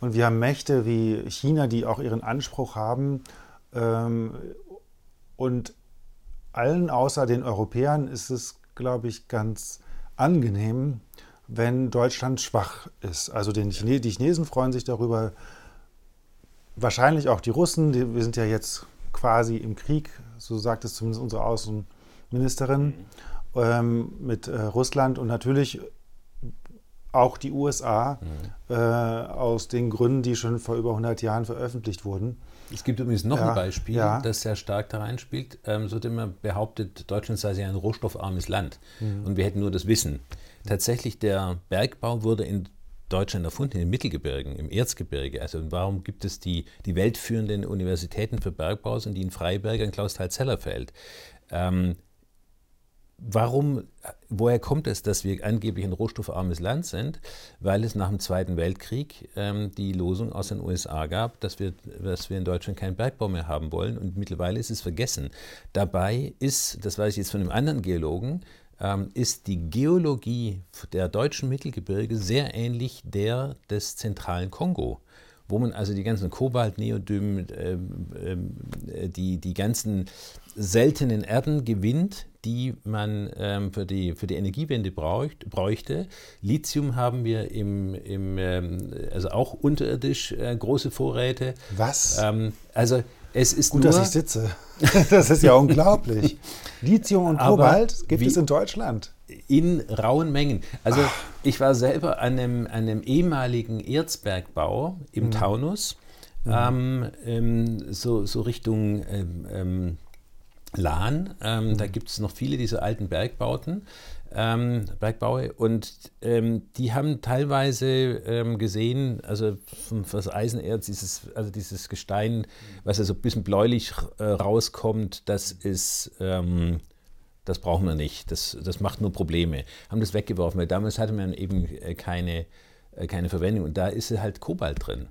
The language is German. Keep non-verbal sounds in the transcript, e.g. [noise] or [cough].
Und wir haben Mächte wie China, die auch ihren Anspruch haben. Ähm, und allen außer den Europäern ist es, glaube ich, ganz angenehm, wenn Deutschland schwach ist. Also den Chine die Chinesen freuen sich darüber, wahrscheinlich auch die Russen. Die, wir sind ja jetzt quasi im Krieg, so sagt es zumindest unsere Außenministerin, mhm. ähm, mit äh, Russland und natürlich auch die USA mhm. äh, aus den Gründen, die schon vor über 100 Jahren veröffentlicht wurden. Es gibt übrigens noch ja, ein Beispiel, ja. das sehr stark da reinspielt. Ähm, so wird immer behauptet, Deutschland sei ein rohstoffarmes Land mhm. und wir hätten nur das Wissen. Tatsächlich, der Bergbau wurde in Deutschland erfunden, in den Mittelgebirgen, im Erzgebirge. Also warum gibt es die, die weltführenden Universitäten für Bergbau, sind die in Freiberg und Klausthal-Zellerfeld? Ähm, Warum, woher kommt es, dass wir angeblich ein rohstoffarmes Land sind? Weil es nach dem Zweiten Weltkrieg ähm, die Losung aus den USA gab, dass wir, dass wir in Deutschland keinen Bergbau mehr haben wollen. Und mittlerweile ist es vergessen. Dabei ist, das weiß ich jetzt von einem anderen Geologen, ähm, ist die Geologie der deutschen Mittelgebirge sehr ähnlich der des zentralen Kongo wo man also die ganzen Kobalt, Neodym, äh, äh, die, die ganzen seltenen Erden gewinnt, die man ähm, für, die, für die Energiewende braucht, bräuchte. Lithium haben wir im, im ähm, also auch unterirdisch äh, große Vorräte. Was? Ähm, also es ist Gut, nur, dass ich sitze. [laughs] Das ist ja unglaublich. [laughs] Lithium und Kobalt gibt es in Deutschland. In rauen Mengen. Also Ach. ich war selber an einem, an einem ehemaligen Erzbergbau im mhm. Taunus, mhm. Ähm, ähm, so, so Richtung ähm, ähm Lahn. Ähm, mhm. Da gibt es noch viele dieser alten Bergbauten, ähm, Bergbaue. Und die haben teilweise gesehen, also das Eisenerz, dieses, also dieses Gestein, was ja so ein bisschen bläulich äh, rauskommt, das ist das brauchen wir nicht, das, das macht nur Probleme. Haben das weggeworfen, weil damals hatte man eben äh, keine, äh, keine Verwendung und da ist halt Kobalt drin.